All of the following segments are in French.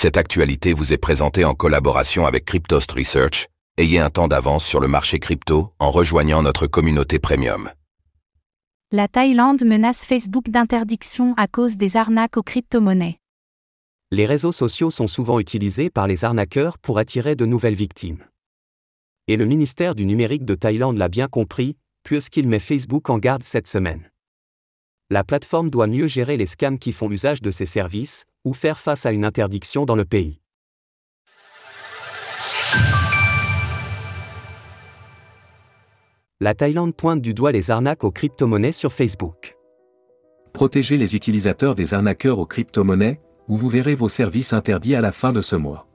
Cette actualité vous est présentée en collaboration avec Cryptost Research. Ayez un temps d'avance sur le marché crypto en rejoignant notre communauté premium. La Thaïlande menace Facebook d'interdiction à cause des arnaques aux crypto-monnaies. Les réseaux sociaux sont souvent utilisés par les arnaqueurs pour attirer de nouvelles victimes. Et le ministère du numérique de Thaïlande l'a bien compris, puisqu'il met Facebook en garde cette semaine. La plateforme doit mieux gérer les scams qui font usage de ses services, ou faire face à une interdiction dans le pays. La Thaïlande pointe du doigt les arnaques aux crypto-monnaies sur Facebook. Protégez les utilisateurs des arnaqueurs aux crypto-monnaies, ou vous verrez vos services interdits à la fin de ce mois.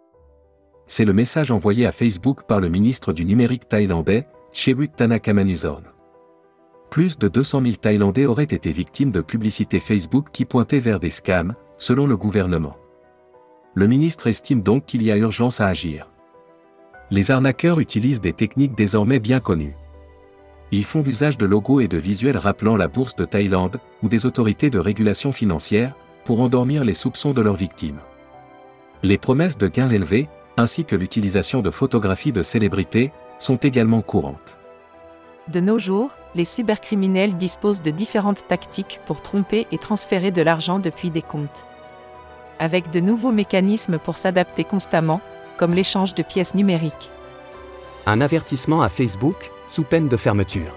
C'est le message envoyé à Facebook par le ministre du numérique thaïlandais, Chewuk Tanakamanuzorn. Plus de 200 000 Thaïlandais auraient été victimes de publicités Facebook qui pointaient vers des scams, selon le gouvernement. Le ministre estime donc qu'il y a urgence à agir. Les arnaqueurs utilisent des techniques désormais bien connues. Ils font usage de logos et de visuels rappelant la bourse de Thaïlande ou des autorités de régulation financière pour endormir les soupçons de leurs victimes. Les promesses de gains élevés, ainsi que l'utilisation de photographies de célébrités, sont également courantes. De nos jours, les cybercriminels disposent de différentes tactiques pour tromper et transférer de l'argent depuis des comptes. Avec de nouveaux mécanismes pour s'adapter constamment, comme l'échange de pièces numériques. Un avertissement à Facebook, sous peine de fermeture.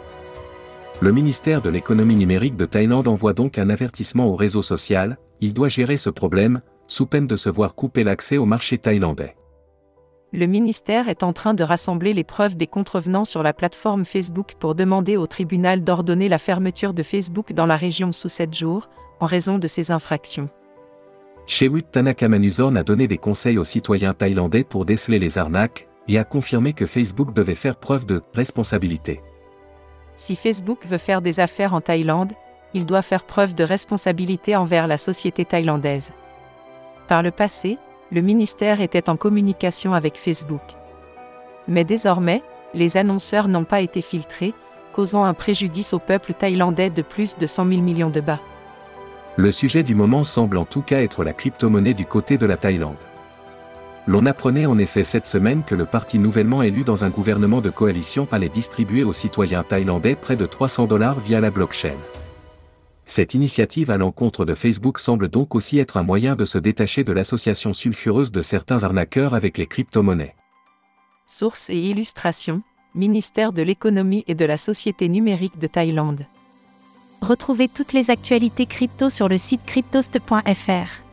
Le ministère de l'économie numérique de Thaïlande envoie donc un avertissement au réseau social, il doit gérer ce problème, sous peine de se voir couper l'accès au marché thaïlandais. Le ministère est en train de rassembler les preuves des contrevenants sur la plateforme Facebook pour demander au tribunal d'ordonner la fermeture de Facebook dans la région sous 7 jours, en raison de ces infractions. Chewut Tanakamanuzorn a donné des conseils aux citoyens thaïlandais pour déceler les arnaques, et a confirmé que Facebook devait faire preuve de responsabilité. Si Facebook veut faire des affaires en Thaïlande, il doit faire preuve de responsabilité envers la société thaïlandaise. Par le passé, le ministère était en communication avec Facebook. Mais désormais, les annonceurs n'ont pas été filtrés, causant un préjudice au peuple thaïlandais de plus de 100 000 millions de bahts. Le sujet du moment semble en tout cas être la crypto-monnaie du côté de la Thaïlande. L'on apprenait en effet cette semaine que le parti nouvellement élu dans un gouvernement de coalition allait distribuer aux citoyens thaïlandais près de 300 dollars via la blockchain. Cette initiative à l'encontre de Facebook semble donc aussi être un moyen de se détacher de l'association sulfureuse de certains arnaqueurs avec les crypto-monnaies. Source et illustration, ministère de l'économie et de la société numérique de Thaïlande. Retrouvez toutes les actualités crypto sur le site cryptost.fr.